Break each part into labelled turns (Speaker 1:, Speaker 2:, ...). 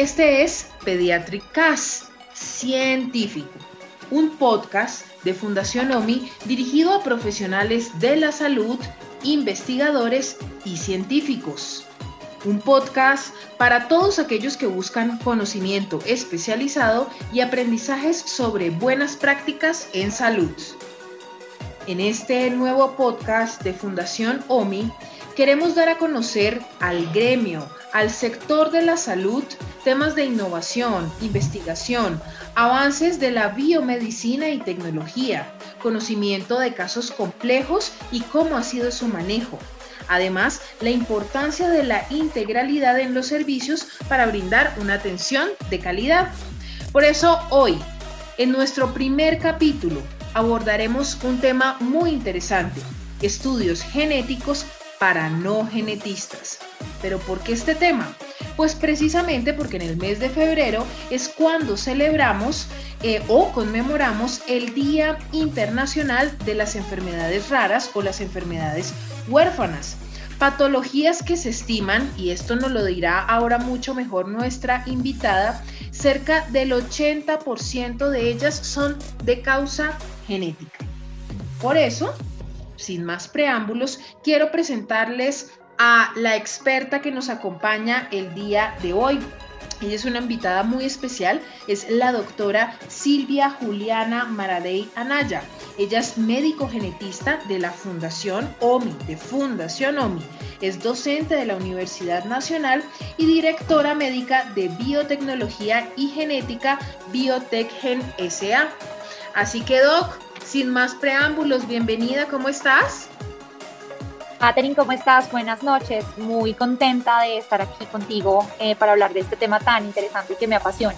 Speaker 1: Este es Pediatric Científico, un podcast de Fundación OMI dirigido a profesionales de la salud, investigadores y científicos. Un podcast para todos aquellos que buscan conocimiento especializado y aprendizajes sobre buenas prácticas en salud. En este nuevo podcast de Fundación OMI queremos dar a conocer al gremio, al sector de la salud, temas de innovación, investigación, avances de la biomedicina y tecnología, conocimiento de casos complejos y cómo ha sido su manejo. Además, la importancia de la integralidad en los servicios para brindar una atención de calidad. Por eso hoy, en nuestro primer capítulo, abordaremos un tema muy interesante, estudios genéticos para no genetistas. ¿Pero por qué este tema? Pues precisamente porque en el mes de febrero es cuando celebramos eh, o conmemoramos el Día Internacional de las Enfermedades Raras o las Enfermedades Huérfanas. Patologías que se estiman, y esto nos lo dirá ahora mucho mejor nuestra invitada, cerca del 80% de ellas son de causa genética. Por eso, sin más preámbulos, quiero presentarles a la experta que nos acompaña el día de hoy. Ella es una invitada muy especial, es la doctora Silvia Juliana Maradei Anaya. Ella es médico genetista de la Fundación OMI, de Fundación OMI. Es docente de la Universidad Nacional y directora médica de Biotecnología y Genética BiotechGen SA. Así que, Doc, sin más preámbulos, bienvenida, ¿cómo estás?
Speaker 2: Katherine, ¿cómo estás? Buenas noches. Muy contenta de estar aquí contigo eh, para hablar de este tema tan interesante que me apasiona.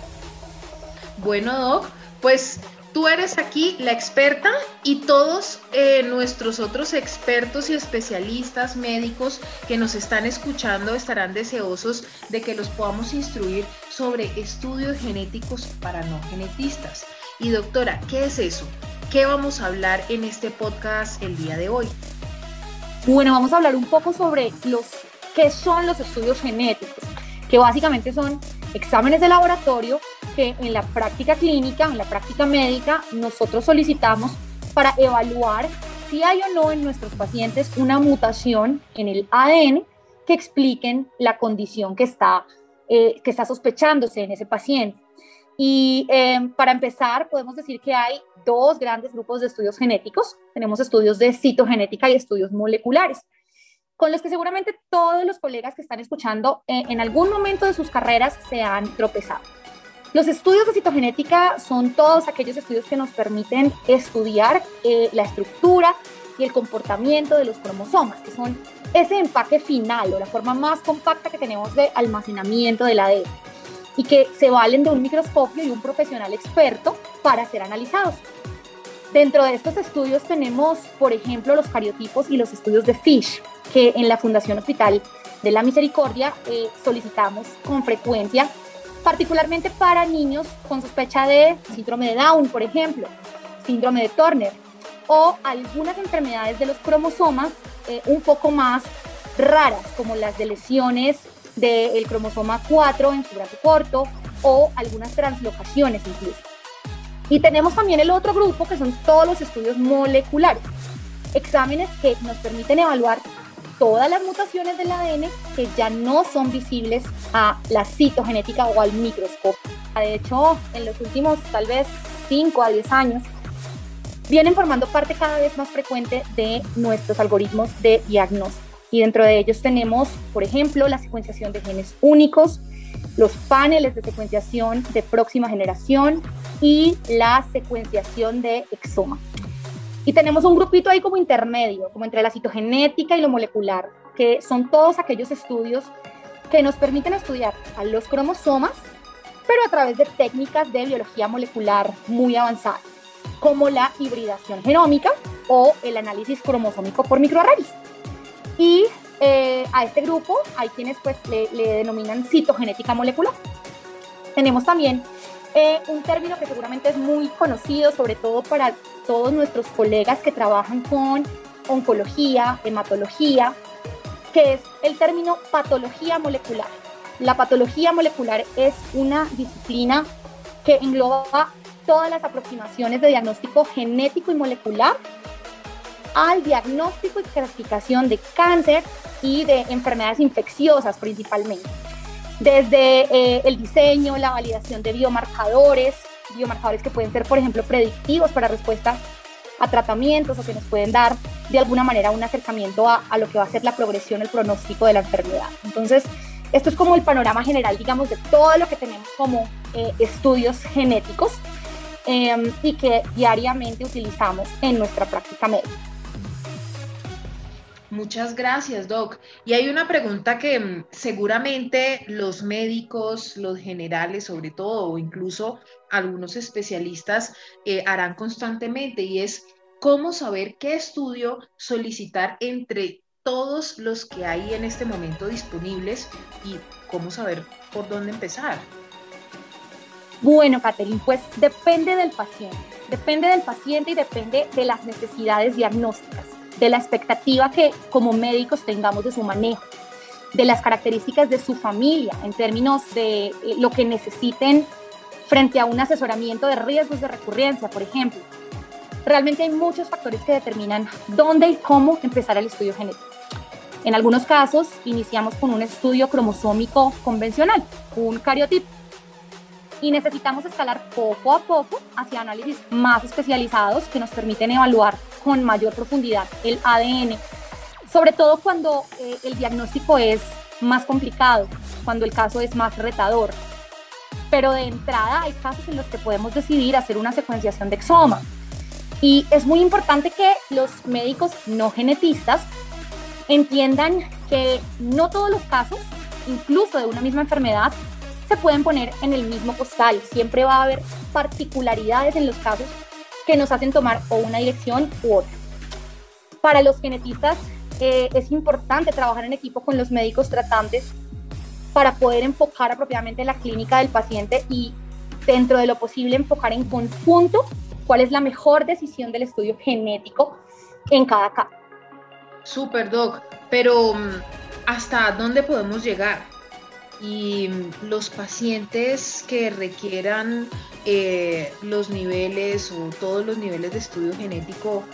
Speaker 1: Bueno, Doc, pues tú eres aquí la experta y todos eh, nuestros otros expertos y especialistas médicos que nos están escuchando estarán deseosos de que los podamos instruir sobre estudios genéticos para no genetistas. Y doctora, ¿qué es eso? ¿Qué vamos a hablar en este podcast el día de hoy?
Speaker 2: Bueno, vamos a hablar un poco sobre los qué son los estudios genéticos, que básicamente son exámenes de laboratorio que en la práctica clínica, en la práctica médica, nosotros solicitamos para evaluar si hay o no en nuestros pacientes una mutación en el ADN que expliquen la condición que está, eh, que está sospechándose en ese paciente. Y eh, para empezar, podemos decir que hay dos grandes grupos de estudios genéticos. Tenemos estudios de citogenética y estudios moleculares, con los que seguramente todos los colegas que están escuchando eh, en algún momento de sus carreras se han tropezado. Los estudios de citogenética son todos aquellos estudios que nos permiten estudiar eh, la estructura y el comportamiento de los cromosomas, que son ese empaque final o la forma más compacta que tenemos de almacenamiento del ADN y que se valen de un microscopio y un profesional experto para ser analizados. Dentro de estos estudios tenemos, por ejemplo, los cariotipos y los estudios de FISH, que en la Fundación Hospital de la Misericordia eh, solicitamos con frecuencia, particularmente para niños con sospecha de síndrome de Down, por ejemplo, síndrome de Turner, o algunas enfermedades de los cromosomas eh, un poco más raras, como las de lesiones del cromosoma 4 en su brazo corto o algunas translocaciones incluso. Y tenemos también el otro grupo que son todos los estudios moleculares, exámenes que nos permiten evaluar todas las mutaciones del ADN que ya no son visibles a la citogenética o al microscopio. De hecho, en los últimos tal vez 5 a 10 años, vienen formando parte cada vez más frecuente de nuestros algoritmos de diagnóstico y dentro de ellos tenemos, por ejemplo, la secuenciación de genes únicos, los paneles de secuenciación de próxima generación y la secuenciación de exoma. Y tenemos un grupito ahí como intermedio, como entre la citogenética y lo molecular, que son todos aquellos estudios que nos permiten estudiar a los cromosomas, pero a través de técnicas de biología molecular muy avanzadas, como la hibridación genómica o el análisis cromosómico por microarrays. Y eh, a este grupo hay quienes pues le, denominan citogenética molecular. Tenemos también eh, un término que seguramente es muy conocido, sobre todo para todos nuestros colegas que trabajan con oncología, hematología, que es el término patología molecular. La patología molecular es una disciplina que engloba todas las aproximaciones de diagnóstico genético y molecular al diagnóstico y clasificación de cáncer y de enfermedades infecciosas principalmente. Desde eh, el diseño, la validación de biomarcadores, biomarcadores que pueden ser, por ejemplo, predictivos para respuesta a tratamientos o que nos pueden dar de alguna manera un acercamiento a, lo que va a ser la progresión, el pronóstico de la enfermedad. Entonces, esto es como el panorama general, digamos, de todo lo que tenemos como eh, estudios genéticos em, y que diariamente utilizamos en nuestra práctica médica.
Speaker 1: Muchas gracias, Doc. Y hay una pregunta que mm, seguramente los médicos, los generales sobre todo, o incluso algunos especialistas eh, harán constantemente, y es cómo saber qué estudio solicitar entre todos los que hay en este momento disponibles y cómo saber por dónde empezar.
Speaker 2: Bueno, Catherine, pues depende del paciente, depende del paciente y depende de las necesidades diagnósticas de la expectativa que como médicos tengamos de su manejo, de las características de su familia en términos de eh, lo que necesiten frente a un asesoramiento de riesgos de recurrencia, por ejemplo. Realmente hay muchos factores que determinan dónde y cómo empezar el estudio genético. En algunos casos, iniciamos con un estudio cromosómico convencional, un cariotipo, y necesitamos escalar poco a poco hacia análisis más especializados que nos permiten evaluar con mayor profundidad el ADN, sobre todo cuando eh, el diagnóstico es más complicado, cuando el caso es más retador. Pero de entrada hay casos en los que podemos decidir hacer una secuenciación de exoma. Y es muy importante que los médicos no genetistas entiendan que no todos los casos, incluso de una misma enfermedad, se pueden poner en el mismo costal. Siempre va a haber particularidades en los casos que nos hacen tomar o una dirección u otra. Para los genetistas eh, es importante trabajar en equipo con los médicos tratantes para poder enfocar apropiadamente la clínica del paciente y dentro de lo posible enfocar en conjunto cuál es la mejor decisión del estudio genético en cada caso.
Speaker 1: Super, Doc, pero mm, ¿hasta dónde podemos llegar? Y los pacientes que requieran eh, los niveles o todos los niveles de estudio genético,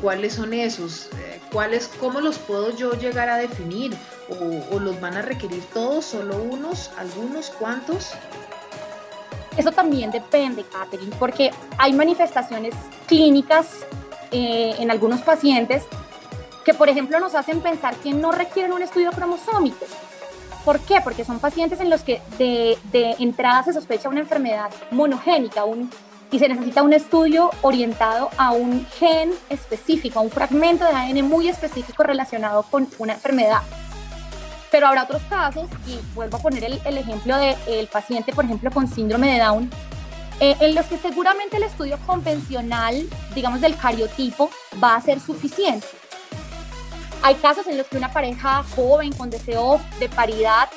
Speaker 1: ¿cuáles son esos? Eh, ¿Cuáles, ¿Cómo los puedo yo llegar a definir? ¿O, los van a requerir todos, solo unos, algunos, cuántos?
Speaker 2: Eso también depende, Catherine, porque hay manifestaciones clínicas eh, en algunos pacientes que, por ejemplo, nos hacen pensar que no requieren un estudio cromosómico ¿Por qué? Porque son pacientes en los que de, entrada se sospecha una enfermedad monogénica y se necesita un estudio orientado a un gen específico, a un fragmento de ADN muy específico relacionado con una enfermedad. Pero habrá otros casos, y vuelvo a poner el, ejemplo del paciente, por ejemplo, con síndrome de Down, eh, en los que seguramente el estudio convencional, digamos del cariotipo, va a ser suficiente. Hay casos en los que una pareja joven con deseo de paridad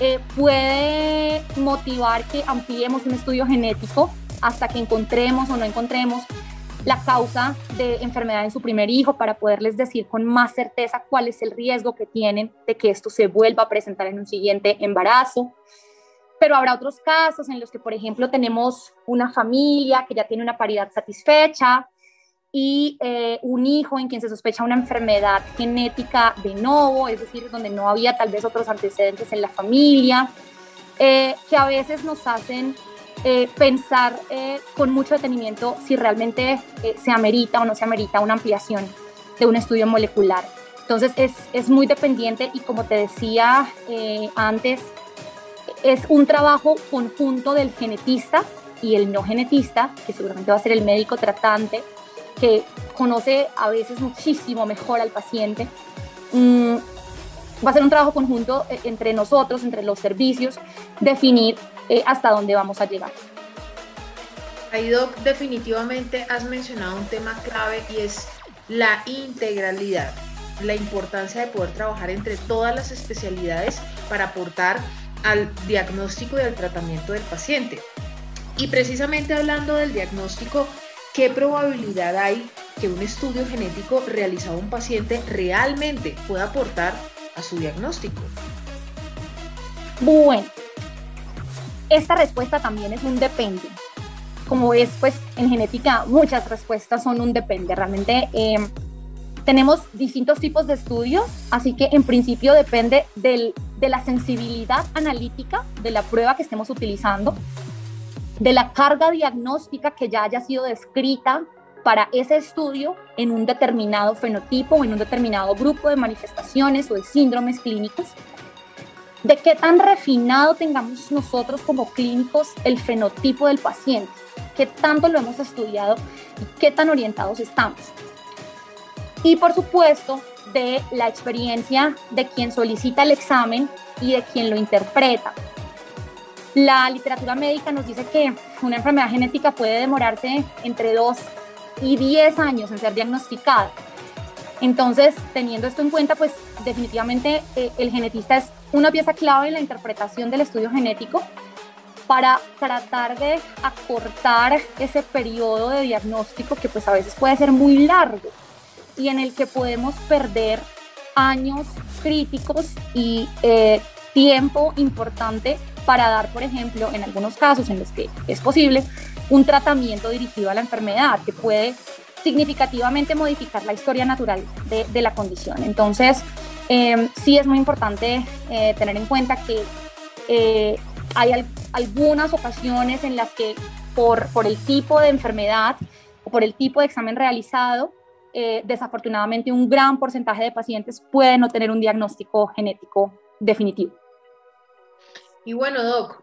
Speaker 2: eh, puede motivar que ampliemos un estudio genético hasta que encontremos o no encontremos la causa de enfermedad en su primer hijo para poderles decir con más certeza cuál es el riesgo que tienen de que esto se vuelva a presentar en un siguiente embarazo. Pero habrá otros casos en los que, por ejemplo, tenemos una familia que ya tiene una paridad satisfecha, y eh, un hijo en quien se sospecha una enfermedad genética de nuevo, es decir, donde no había tal vez otros antecedentes en la familia, eh, que a veces nos hacen eh, pensar con mucho detenimiento si realmente se amerita o no se amerita una ampliación de un estudio molecular. Entonces es, es muy dependiente y como te decía antes, es un trabajo conjunto del genetista y el no genetista, que seguramente va a ser el médico tratante, que conoce a veces muchísimo mejor al paciente. Mm, va a ser un trabajo conjunto eh, entre nosotros, entre los servicios, definir eh, hasta dónde vamos a llegar.
Speaker 1: Doc, definitivamente has mencionado un tema clave y es la integralidad, la importancia de poder trabajar entre todas las especialidades para aportar al diagnóstico y al tratamiento del paciente. Y precisamente hablando del diagnóstico, ¿qué probabilidad hay que un estudio genético realizado a un paciente realmente pueda aportar a su diagnóstico?
Speaker 2: Bueno, esta respuesta también es un depende. Como es, pues en genética muchas respuestas son un depende. Realmente eh, tenemos distintos tipos de estudios, así que en principio depende del, de la sensibilidad analítica de la prueba que estemos utilizando, de la carga diagnóstica que ya haya sido descrita para ese estudio en un determinado fenotipo o en un determinado grupo de manifestaciones o de síndromes clínicos, de qué tan refinado tengamos nosotros como clínicos el fenotipo del paciente, qué tanto lo hemos estudiado y qué tan orientados estamos. Y por supuesto, de la experiencia de quien solicita el examen y de quien lo interpreta. La literatura médica nos dice que una enfermedad genética puede demorarse entre 2 y 10 años en ser diagnosticada. Entonces, teniendo esto en cuenta, pues definitivamente eh, el genetista es una pieza clave en la interpretación del estudio genético para tratar de acortar ese periodo de diagnóstico que pues a veces puede ser muy largo y en el que podemos perder años críticos y eh, tiempo importante para dar, por ejemplo, en algunos casos en los que es posible, un tratamiento dirigido a la enfermedad que puede significativamente modificar la historia natural de, la condición. Entonces, eh, sí es muy importante eh, tener en cuenta que hay algunas ocasiones en las que por, por el tipo de enfermedad o por el tipo de examen realizado, eh, desafortunadamente un gran porcentaje de pacientes puede no tener un diagnóstico genético definitivo.
Speaker 1: Y bueno, Doc,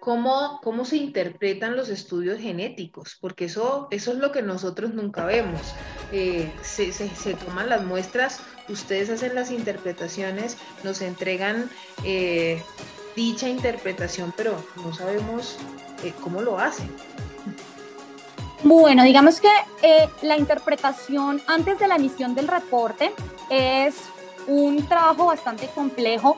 Speaker 1: ¿cómo, cómo se interpretan los estudios genéticos? Porque eso, eso es lo que nosotros nunca vemos. Eh, se, se, toman las muestras, ustedes hacen las interpretaciones, nos entregan eh, dicha interpretación, pero no sabemos cómo lo hacen.
Speaker 2: Bueno, digamos que eh, la interpretación antes de la emisión del reporte es un trabajo bastante complejo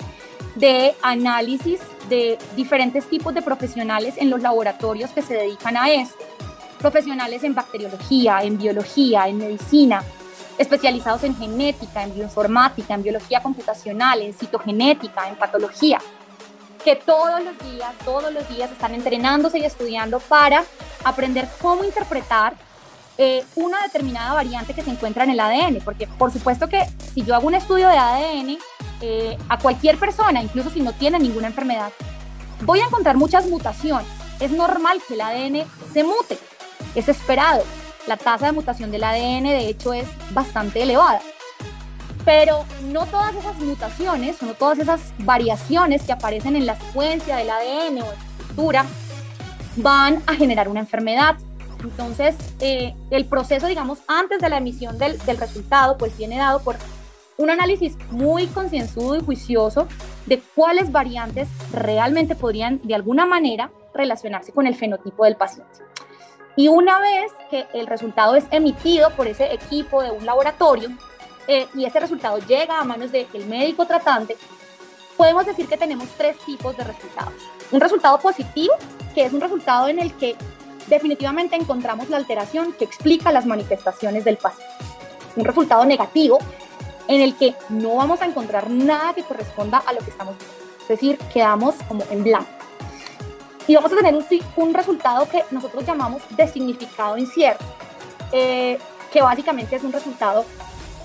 Speaker 2: de análisis de diferentes tipos de profesionales en los laboratorios que se dedican a esto. Profesionales en bacteriología, en biología, en medicina, especializados en genética, en bioinformática, en biología computacional, en citogenética, en patología que todos los días, todos los días están entrenándose y estudiando para aprender cómo interpretar eh, una determinada variante que se encuentra en el ADN, porque por supuesto que si yo hago un estudio de ADN eh, a cualquier persona, incluso si no tiene ninguna enfermedad, voy a encontrar muchas mutaciones. Es normal que el ADN se mute, es esperado. La tasa de mutación del ADN de hecho es bastante elevada. Pero no todas esas mutaciones no todas esas variaciones que aparecen en la secuencia del ADN o de la estructura van a generar una enfermedad. Entonces, eh, el proceso, digamos, antes de la emisión del, del resultado, pues viene dado por un análisis muy concienzudo y juicioso de cuáles variantes realmente podrían de alguna manera relacionarse con el fenotipo del paciente. Y una vez que el resultado es emitido por ese equipo de un laboratorio, eh, y ese resultado llega a manos del médico tratante, podemos decir que tenemos tres tipos de resultados. Un resultado positivo, que es un resultado en el que definitivamente encontramos la alteración que explica las manifestaciones del paciente. Un resultado negativo, en el que no vamos a encontrar nada que corresponda a lo que estamos viendo. Es decir, quedamos como en blanco. Y vamos a tener un, un resultado que nosotros llamamos de significado incierto, eh, que básicamente es un resultado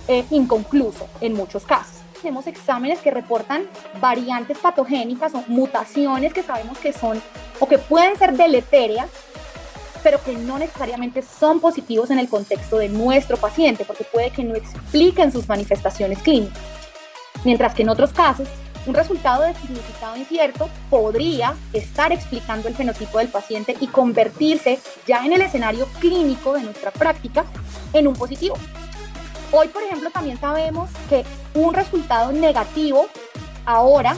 Speaker 2: eh, inconcluso en muchos casos. Tenemos exámenes que reportan variantes patogénicas o mutaciones que sabemos que son o que pueden ser deleterias, pero que no necesariamente son positivos en el contexto de nuestro paciente, porque puede que no expliquen sus manifestaciones clínicas. Mientras que en otros casos, un resultado de significado incierto podría estar explicando el fenotipo del paciente y convertirse ya en el escenario clínico de nuestra práctica en un positivo. Hoy, por ejemplo, también sabemos que un resultado negativo ahora,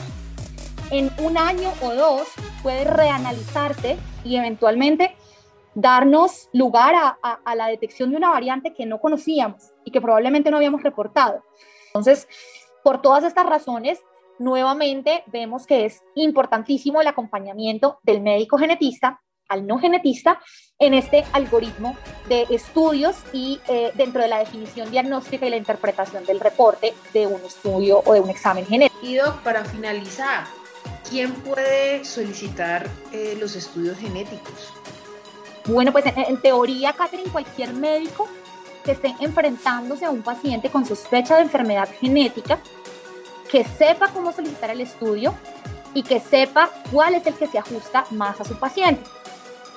Speaker 2: en un año o dos, puede reanalizarse y eventualmente darnos lugar a, la detección de una variante que no conocíamos y que probablemente no habíamos reportado. Entonces, por todas estas razones, nuevamente vemos que es importantísimo el acompañamiento del médico genetista al no genetista en este algoritmo de estudios y eh, dentro de la definición diagnóstica y la interpretación del reporte de un estudio o de un examen genético.
Speaker 1: Y para finalizar, ¿quién puede solicitar eh, los estudios genéticos?
Speaker 2: Bueno, pues en, teoría, Catherine, cualquier médico que esté enfrentándose a un paciente con sospecha de enfermedad genética, que sepa cómo solicitar el estudio y que sepa cuál es el que se ajusta más a su paciente.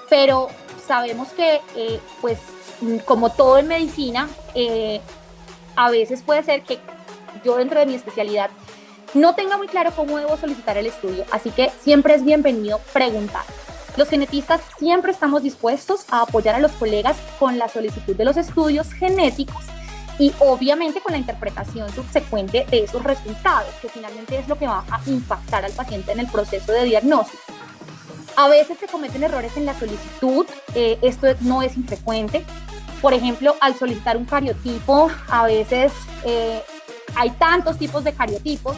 Speaker 2: Pero sabemos que, eh, pues, como todo en medicina, eh, a veces puede ser que yo dentro de mi especialidad no tenga muy claro cómo debo solicitar el estudio, así que siempre es bienvenido preguntar. Los genetistas siempre estamos dispuestos a apoyar a los colegas con la solicitud de los estudios genéticos y obviamente con la interpretación subsecuente de esos resultados, que finalmente es lo que va a impactar al paciente en el proceso de diagnóstico. A veces se cometen errores en la solicitud, eh, esto no es infrecuente. Por ejemplo, al solicitar un cariotipo, a veces eh, hay tantos tipos de cariotipos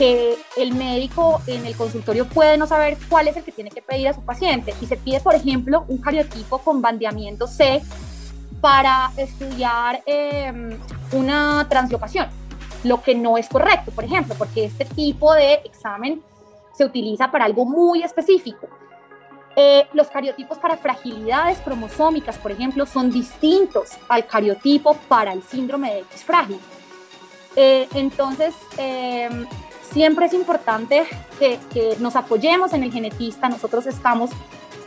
Speaker 2: que el médico en el consultorio puede no saber cuál es el que tiene que pedir a su paciente. Y se pide, por ejemplo, un cariotipo con bandeamiento C para estudiar em, una translocación, lo que no es correcto, por ejemplo, porque este tipo de examen se utiliza para algo muy específico. Eh, los cariotipos para fragilidades cromosómicas, por ejemplo, son distintos al cariotipo para el síndrome de X frágil. Eh, entonces, em, siempre es importante que, nos apoyemos en el genetista. Nosotros estamos,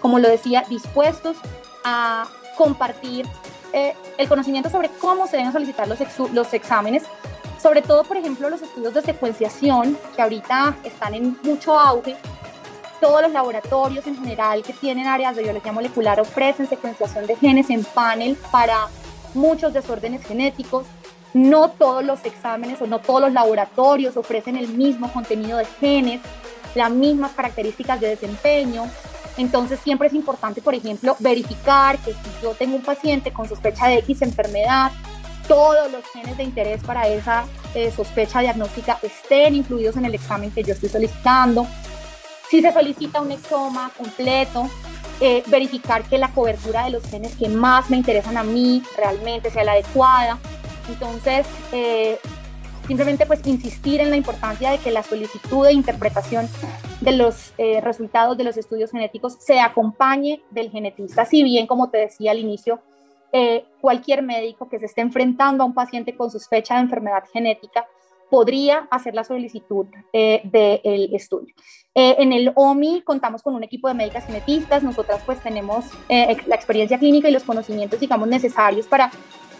Speaker 2: como lo decía, dispuestos a compartir eh, el conocimiento sobre cómo se deben solicitar los, los exámenes, sobre todo, por ejemplo, los estudios de secuenciación, que ahorita están en mucho auge. Todos los laboratorios en general que tienen áreas de biología molecular ofrecen secuenciación de genes en panel para muchos desórdenes genéticos. No todos los exámenes o no todos los laboratorios ofrecen el mismo contenido de genes, las mismas características de desempeño. Entonces siempre es importante, por ejemplo, verificar que si yo tengo un paciente con sospecha de X enfermedad, todos los genes de interés para esa eh, sospecha diagnóstica estén incluidos en el examen que yo estoy solicitando. Si se solicita un exoma completo, eh, verificar que la cobertura de los genes que más me interesan a mí realmente sea la adecuada. Entonces, eh, simplemente pues insistir en la importancia de que la solicitud de interpretación de los eh, resultados de los estudios genéticos se acompañe del genetista. Si bien, como te decía al inicio, eh, cualquier médico que se esté enfrentando a un paciente con sospecha de enfermedad genética podría hacer la solicitud del estudio. en el OMI contamos con un equipo de médicas genetistas, nosotras pues tenemos la experiencia clínica y los conocimientos, digamos, necesarios para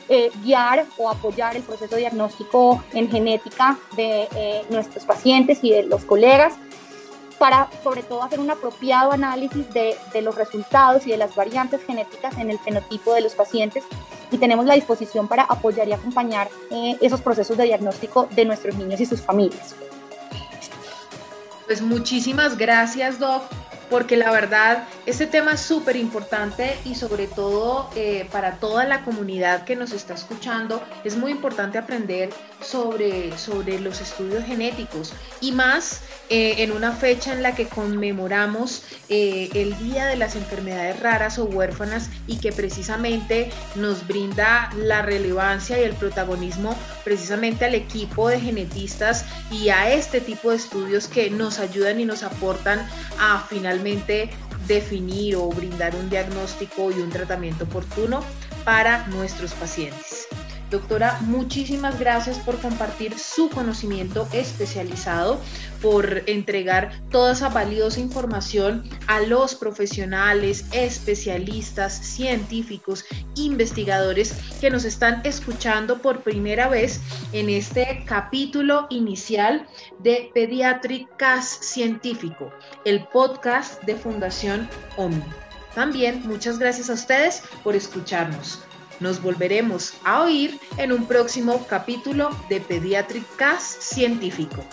Speaker 2: eh, guiar o apoyar el proceso diagnóstico en genética de eh, nuestros pacientes y de los colegas para sobre todo hacer un apropiado análisis de, de, los resultados y de las variantes genéticas en el fenotipo de los pacientes y tenemos la disposición para apoyar y acompañar eh, esos procesos de diagnóstico de nuestros niños y sus familias.
Speaker 1: Pues muchísimas gracias, Doc, porque la verdad, este tema es súper importante y sobre todo eh, para toda la comunidad que nos está escuchando, es muy importante aprender sobre, sobre los estudios genéticos. Y más eh, en una fecha en la que conmemoramos eh, el Día de las Enfermedades Raras o Huérfanas y que precisamente nos brinda la relevancia y el protagonismo precisamente al equipo de genetistas y a este tipo de estudios que nos ayudan y nos aportan a finalmente definir o brindar un diagnóstico y un tratamiento oportuno para nuestros pacientes. Doctora, muchísimas gracias por compartir su conocimiento especializado, por entregar toda esa valiosa información a los profesionales, especialistas, científicos, investigadores que nos están escuchando por primera vez en este capítulo inicial de Pediatric Científico, el podcast de Fundación OMNI. También muchas gracias a ustedes por escucharnos. Nos volveremos a oír en un próximo capítulo de Pediatric Científico.